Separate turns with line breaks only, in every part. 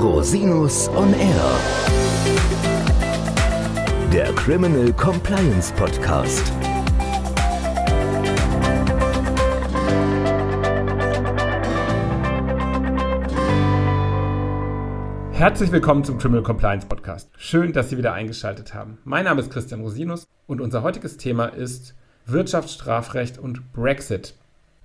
Rosinus on Air. Der Criminal Compliance Podcast.
Herzlich willkommen zum Criminal Compliance Podcast. Schön, dass Sie wieder eingeschaltet haben. Mein Name ist Christian Rosinus und unser heutiges Thema ist Wirtschaftsstrafrecht und Brexit.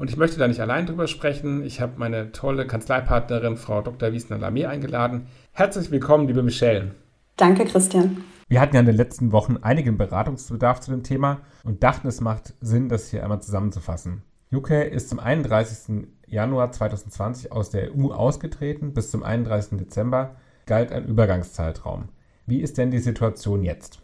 Und ich möchte da nicht allein drüber sprechen. Ich habe meine tolle Kanzleipartnerin, Frau Dr. Wiesner-Lamé, eingeladen. Herzlich willkommen, liebe Michelle.
Danke, Christian.
Wir hatten ja in den letzten Wochen einigen Beratungsbedarf zu dem Thema und dachten, es macht Sinn, das hier einmal zusammenzufassen. UK ist zum 31. Januar 2020 aus der EU ausgetreten. Bis zum 31. Dezember galt ein Übergangszeitraum. Wie ist denn die Situation jetzt?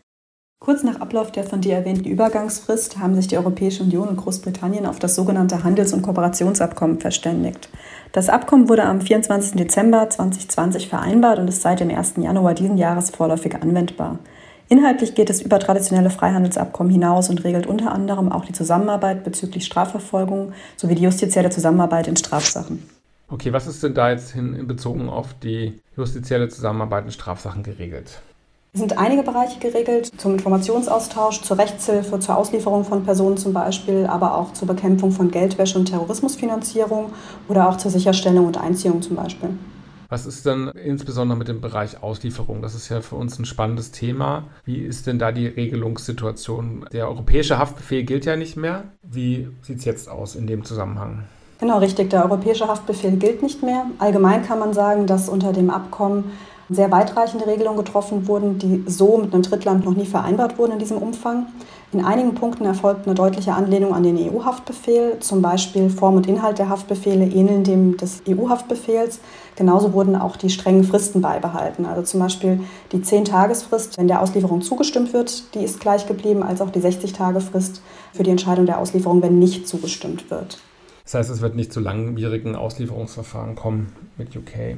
Kurz nach Ablauf der von dir erwähnten Übergangsfrist haben sich die Europäische Union und Großbritannien auf das sogenannte Handels- und Kooperationsabkommen verständigt. Das Abkommen wurde am 24. Dezember 2020 vereinbart und ist seit dem 1. Januar diesen Jahres vorläufig anwendbar. Inhaltlich geht es über traditionelle Freihandelsabkommen hinaus und regelt unter anderem auch die Zusammenarbeit bezüglich Strafverfolgung sowie die justizielle Zusammenarbeit in Strafsachen.
Okay, was ist denn da jetzt hin bezogen auf die justizielle Zusammenarbeit in Strafsachen geregelt?
Es sind einige Bereiche geregelt, zum Informationsaustausch, zur Rechtshilfe, zur Auslieferung von Personen zum Beispiel, aber auch zur Bekämpfung von Geldwäsche und Terrorismusfinanzierung oder auch zur Sicherstellung und Einziehung zum Beispiel.
Was ist denn insbesondere mit dem Bereich Auslieferung? Das ist ja für uns ein spannendes Thema. Wie ist denn da die Regelungssituation? Der europäische Haftbefehl gilt ja nicht mehr. Wie sieht es jetzt aus in dem Zusammenhang?
Genau, richtig. Der europäische Haftbefehl gilt nicht mehr. Allgemein kann man sagen, dass unter dem Abkommen sehr weitreichende Regelungen getroffen wurden, die so mit einem Drittland noch nie vereinbart wurden in diesem Umfang. In einigen Punkten erfolgt eine deutliche Anlehnung an den EU-Haftbefehl. Zum Beispiel Form und Inhalt der Haftbefehle ähneln dem des EU-Haftbefehls. Genauso wurden auch die strengen Fristen beibehalten. Also zum Beispiel die 10-Tagesfrist, wenn der Auslieferung zugestimmt wird, die ist gleich geblieben, als auch die 60-Tage-Frist für die Entscheidung der Auslieferung, wenn nicht zugestimmt wird.
Das heißt, es wird nicht zu langwierigen Auslieferungsverfahren kommen mit UK.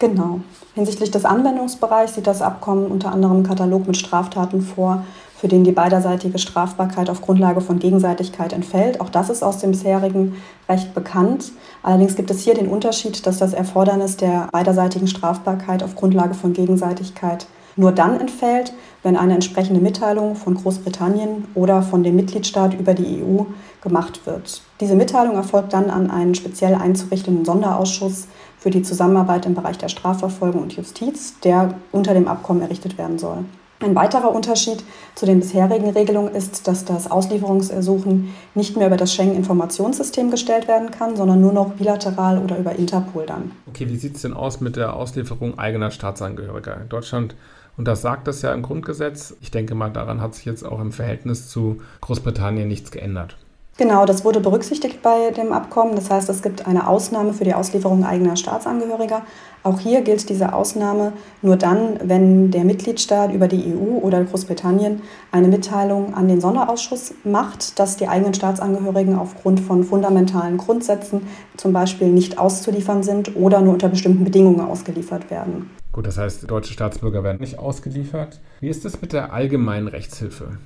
Genau. Hinsichtlich des Anwendungsbereichs sieht das Abkommen unter anderem einen Katalog mit Straftaten vor, für den die beiderseitige Strafbarkeit auf Grundlage von Gegenseitigkeit entfällt. Auch das ist aus dem bisherigen Recht bekannt. Allerdings gibt es hier den Unterschied, dass das Erfordernis der beiderseitigen Strafbarkeit auf Grundlage von Gegenseitigkeit nur dann entfällt, wenn eine entsprechende Mitteilung von Großbritannien oder von dem Mitgliedstaat über die EU gemacht wird. Diese Mitteilung erfolgt dann an einen speziell einzurichtenden Sonderausschuss für die Zusammenarbeit im Bereich der Strafverfolgung und Justiz, der unter dem Abkommen errichtet werden soll. Ein weiterer Unterschied zu den bisherigen Regelungen ist, dass das Auslieferungsersuchen nicht mehr über das Schengen-Informationssystem gestellt werden kann, sondern nur noch bilateral oder über Interpol dann.
Okay, wie sieht es denn aus mit der Auslieferung eigener Staatsangehöriger? In Deutschland und das sagt das ja im Grundgesetz. Ich denke mal, daran hat sich jetzt auch im Verhältnis zu Großbritannien nichts geändert.
Genau, das wurde berücksichtigt bei dem Abkommen. Das heißt, es gibt eine Ausnahme für die Auslieferung eigener Staatsangehöriger. Auch hier gilt diese Ausnahme nur dann, wenn der Mitgliedstaat über die EU oder Großbritannien eine Mitteilung an den Sonderausschuss macht, dass die eigenen Staatsangehörigen aufgrund von fundamentalen Grundsätzen zum Beispiel nicht auszuliefern sind oder nur unter bestimmten Bedingungen ausgeliefert werden.
Gut, das heißt, deutsche Staatsbürger werden nicht ausgeliefert. Wie ist es mit der allgemeinen Rechtshilfe?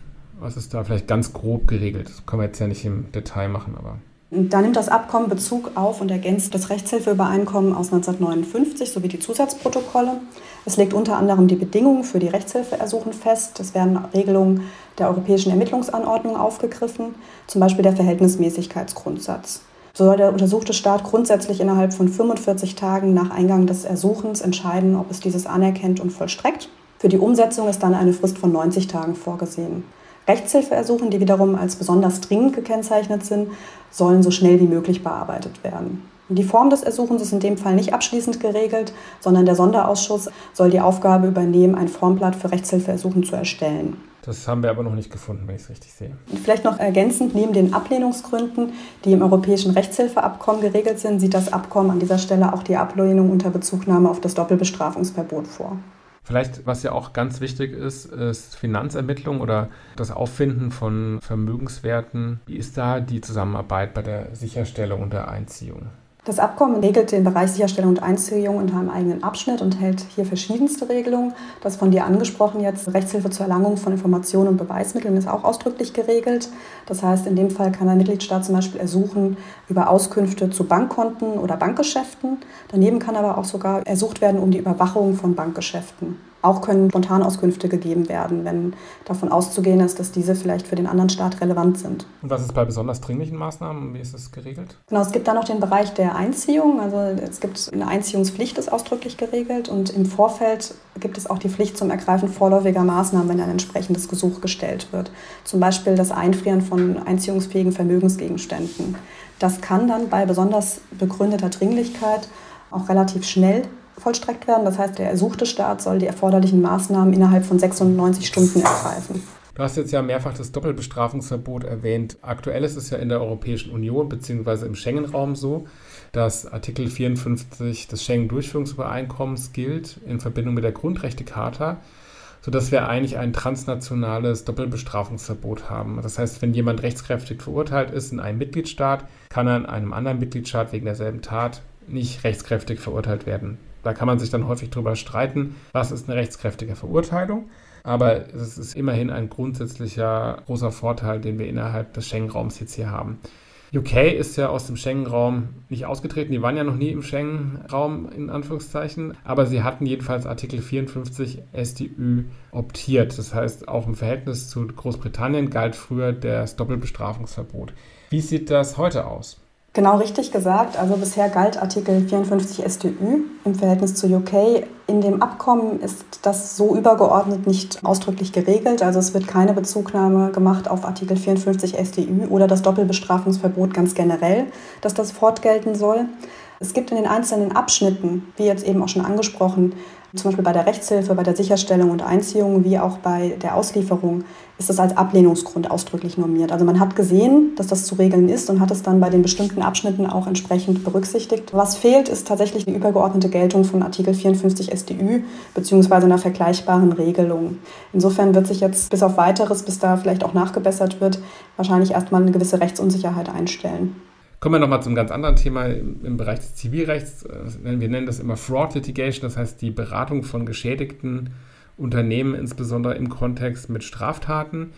Was ist da vielleicht ganz grob geregelt? Das können wir jetzt ja nicht im Detail machen, aber.
Da nimmt das Abkommen Bezug auf und ergänzt das Rechtshilfeübereinkommen aus 1959 sowie die Zusatzprotokolle. Es legt unter anderem die Bedingungen für die Rechtshilfeersuchen fest. Es werden Regelungen der europäischen Ermittlungsanordnung aufgegriffen, zum Beispiel der Verhältnismäßigkeitsgrundsatz. So soll der untersuchte Staat grundsätzlich innerhalb von 45 Tagen nach Eingang des Ersuchens entscheiden, ob es dieses anerkennt und vollstreckt. Für die Umsetzung ist dann eine Frist von 90 Tagen vorgesehen. Rechtshilfeersuchen, die wiederum als besonders dringend gekennzeichnet sind, sollen so schnell wie möglich bearbeitet werden. Die Form des Ersuchens ist in dem Fall nicht abschließend geregelt, sondern der Sonderausschuss soll die Aufgabe übernehmen, ein Formblatt für Rechtshilfeersuchen zu erstellen.
Das haben wir aber noch nicht gefunden, wenn ich es richtig sehe.
Vielleicht noch ergänzend, neben den Ablehnungsgründen, die im Europäischen Rechtshilfeabkommen geregelt sind, sieht das Abkommen an dieser Stelle auch die Ablehnung unter Bezugnahme auf das Doppelbestrafungsverbot vor.
Vielleicht, was ja auch ganz wichtig ist, ist Finanzermittlung oder das Auffinden von Vermögenswerten. Wie ist da die Zusammenarbeit bei der Sicherstellung und der Einziehung?
Das Abkommen regelt den Bereich Sicherstellung und Einziehung unter einem eigenen Abschnitt und hält hier verschiedenste Regelungen. Das von dir angesprochen jetzt, Rechtshilfe zur Erlangung von Informationen und Beweismitteln ist auch ausdrücklich geregelt. Das heißt, in dem Fall kann ein Mitgliedstaat zum Beispiel ersuchen über Auskünfte zu Bankkonten oder Bankgeschäften. Daneben kann aber auch sogar ersucht werden um die Überwachung von Bankgeschäften. Auch können Spontanauskünfte gegeben werden, wenn davon auszugehen ist, dass diese vielleicht für den anderen Staat relevant sind.
Und was ist bei besonders dringlichen Maßnahmen? Wie ist das geregelt?
Genau, es gibt da noch den Bereich der Einziehung. Also es gibt eine Einziehungspflicht, ist ausdrücklich geregelt. Und im Vorfeld gibt es auch die Pflicht zum Ergreifen vorläufiger Maßnahmen, wenn ein entsprechendes Gesuch gestellt wird. Zum Beispiel das Einfrieren von einziehungsfähigen Vermögensgegenständen. Das kann dann bei besonders begründeter Dringlichkeit auch relativ schnell vollstreckt werden. Das heißt, der ersuchte Staat soll die erforderlichen Maßnahmen innerhalb von 96 Stunden ergreifen.
Du hast jetzt ja mehrfach das Doppelbestrafungsverbot erwähnt. Aktuell ist es ja in der Europäischen Union bzw. im Schengen-Raum so, dass Artikel 54 des Schengen-Durchführungsübereinkommens gilt in Verbindung mit der Grundrechtecharta, sodass wir eigentlich ein transnationales Doppelbestrafungsverbot haben. Das heißt, wenn jemand rechtskräftig verurteilt ist in einem Mitgliedstaat, kann er in einem anderen Mitgliedstaat wegen derselben Tat nicht rechtskräftig verurteilt werden. Da kann man sich dann häufig darüber streiten, was ist eine rechtskräftige Verurteilung. Aber es ist immerhin ein grundsätzlicher großer Vorteil, den wir innerhalb des Schengen-Raums jetzt hier haben. UK ist ja aus dem Schengen-Raum nicht ausgetreten. Die waren ja noch nie im Schengen-Raum, in Anführungszeichen. Aber sie hatten jedenfalls Artikel 54 SDÜ optiert. Das heißt, auch im Verhältnis zu Großbritannien galt früher das Doppelbestrafungsverbot. Wie sieht das heute aus?
Genau richtig gesagt. Also bisher galt Artikel 54 StÜ im Verhältnis zu UK. In dem Abkommen ist das so übergeordnet nicht ausdrücklich geregelt. Also es wird keine Bezugnahme gemacht auf Artikel 54 StÜ oder das Doppelbestrafungsverbot ganz generell, dass das fortgelten soll. Es gibt in den einzelnen Abschnitten, wie jetzt eben auch schon angesprochen, zum Beispiel bei der Rechtshilfe, bei der Sicherstellung und Einziehung wie auch bei der Auslieferung, ist das als Ablehnungsgrund ausdrücklich normiert. Also man hat gesehen, dass das zu regeln ist und hat es dann bei den bestimmten Abschnitten auch entsprechend berücksichtigt. Was fehlt, ist tatsächlich die übergeordnete Geltung von Artikel 54 StÜ beziehungsweise einer vergleichbaren Regelung. Insofern wird sich jetzt bis auf weiteres, bis da vielleicht auch nachgebessert wird, wahrscheinlich erstmal eine gewisse Rechtsunsicherheit einstellen.
Kommen wir nochmal zum ganz anderen Thema im Bereich des Zivilrechts. Wir nennen das immer Fraud Litigation, das heißt die Beratung von geschädigten Unternehmen, insbesondere im Kontext mit Straftaten.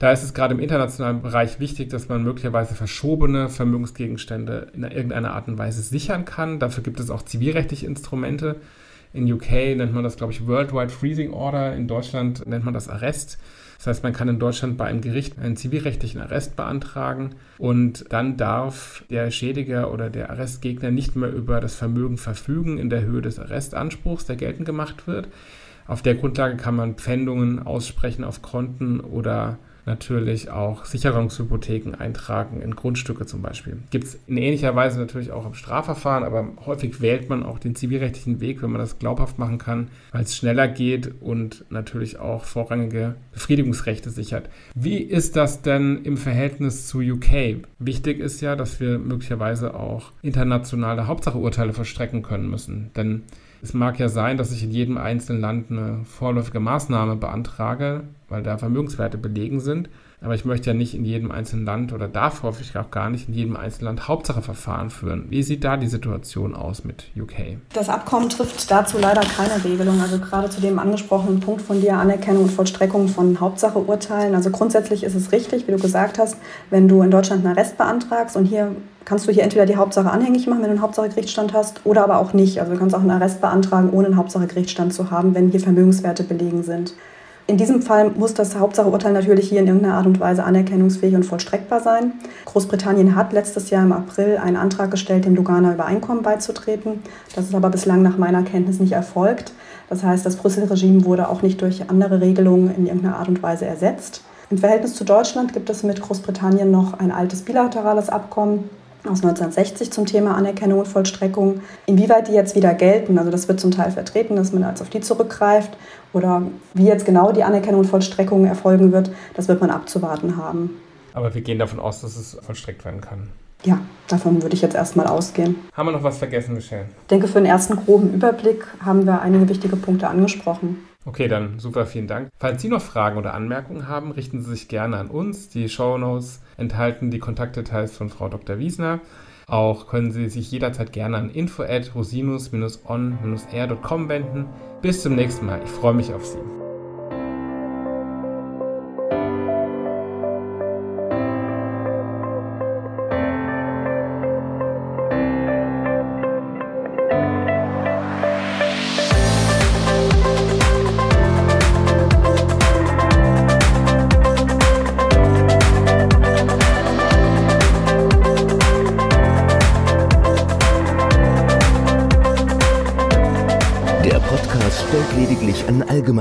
Da ist es gerade im internationalen Bereich wichtig, dass man möglicherweise verschobene Vermögensgegenstände in irgendeiner Art und Weise sichern kann. Dafür gibt es auch zivilrechtliche Instrumente. In UK nennt man das, glaube ich, Worldwide Freezing Order. In Deutschland nennt man das Arrest. Das heißt, man kann in Deutschland bei einem Gericht einen zivilrechtlichen Arrest beantragen und dann darf der Schädiger oder der Arrestgegner nicht mehr über das Vermögen verfügen in der Höhe des Arrestanspruchs, der geltend gemacht wird. Auf der Grundlage kann man Pfändungen aussprechen auf Konten oder natürlich auch Sicherungshypotheken eintragen in Grundstücke zum Beispiel. Gibt es in ähnlicher Weise natürlich auch im Strafverfahren, aber häufig wählt man auch den zivilrechtlichen Weg, wenn man das glaubhaft machen kann, weil es schneller geht und natürlich auch vorrangige Befriedigungsrechte sichert. Wie ist das denn im Verhältnis zu UK? Wichtig ist ja, dass wir möglicherweise auch internationale Hauptsacheurteile verstrecken können müssen, denn es mag ja sein, dass ich in jedem einzelnen Land eine vorläufige Maßnahme beantrage, weil da Vermögenswerte belegen sind. Aber ich möchte ja nicht in jedem einzelnen Land oder darf häufig auch gar nicht in jedem einzelnen Land Hauptsacheverfahren führen. Wie sieht da die Situation aus mit UK?
Das Abkommen trifft dazu leider keine Regelung. Also gerade zu dem angesprochenen Punkt von dir, Anerkennung und Vollstreckung von Hauptsacheurteilen. Also grundsätzlich ist es richtig, wie du gesagt hast, wenn du in Deutschland einen Arrest beantragst und hier kannst du hier entweder die Hauptsache anhängig machen, wenn du einen Hauptsache-Gerichtsstand hast, oder aber auch nicht. Also du kannst auch einen Arrest beantragen, ohne einen Hauptsache-Gerichtsstand zu haben, wenn hier Vermögenswerte belegen sind. In diesem Fall muss das Hauptsacheurteil natürlich hier in irgendeiner Art und Weise anerkennungsfähig und vollstreckbar sein. Großbritannien hat letztes Jahr im April einen Antrag gestellt, dem Luganer Übereinkommen beizutreten. Das ist aber bislang nach meiner Kenntnis nicht erfolgt. Das heißt, das Brüssel-Regime wurde auch nicht durch andere Regelungen in irgendeiner Art und Weise ersetzt. Im Verhältnis zu Deutschland gibt es mit Großbritannien noch ein altes bilaterales Abkommen, aus 1960 zum Thema Anerkennung und Vollstreckung. Inwieweit die jetzt wieder gelten, also das wird zum Teil vertreten, dass man als auf die zurückgreift oder wie jetzt genau die Anerkennung und Vollstreckung erfolgen wird, das wird man abzuwarten haben.
Aber wir gehen davon aus, dass es vollstreckt werden kann.
Ja, davon würde ich jetzt erstmal ausgehen.
Haben wir noch was vergessen, Michelle?
Ich denke, für den ersten groben Überblick haben wir einige wichtige Punkte angesprochen.
Okay, dann super, vielen Dank. Falls Sie noch Fragen oder Anmerkungen haben, richten Sie sich gerne an uns. Die Show Notes enthalten die Kontaktdetails von Frau Dr. Wiesner. Auch können Sie sich jederzeit gerne an info at rosinus-on-air.com wenden. Bis zum nächsten Mal. Ich freue mich auf Sie.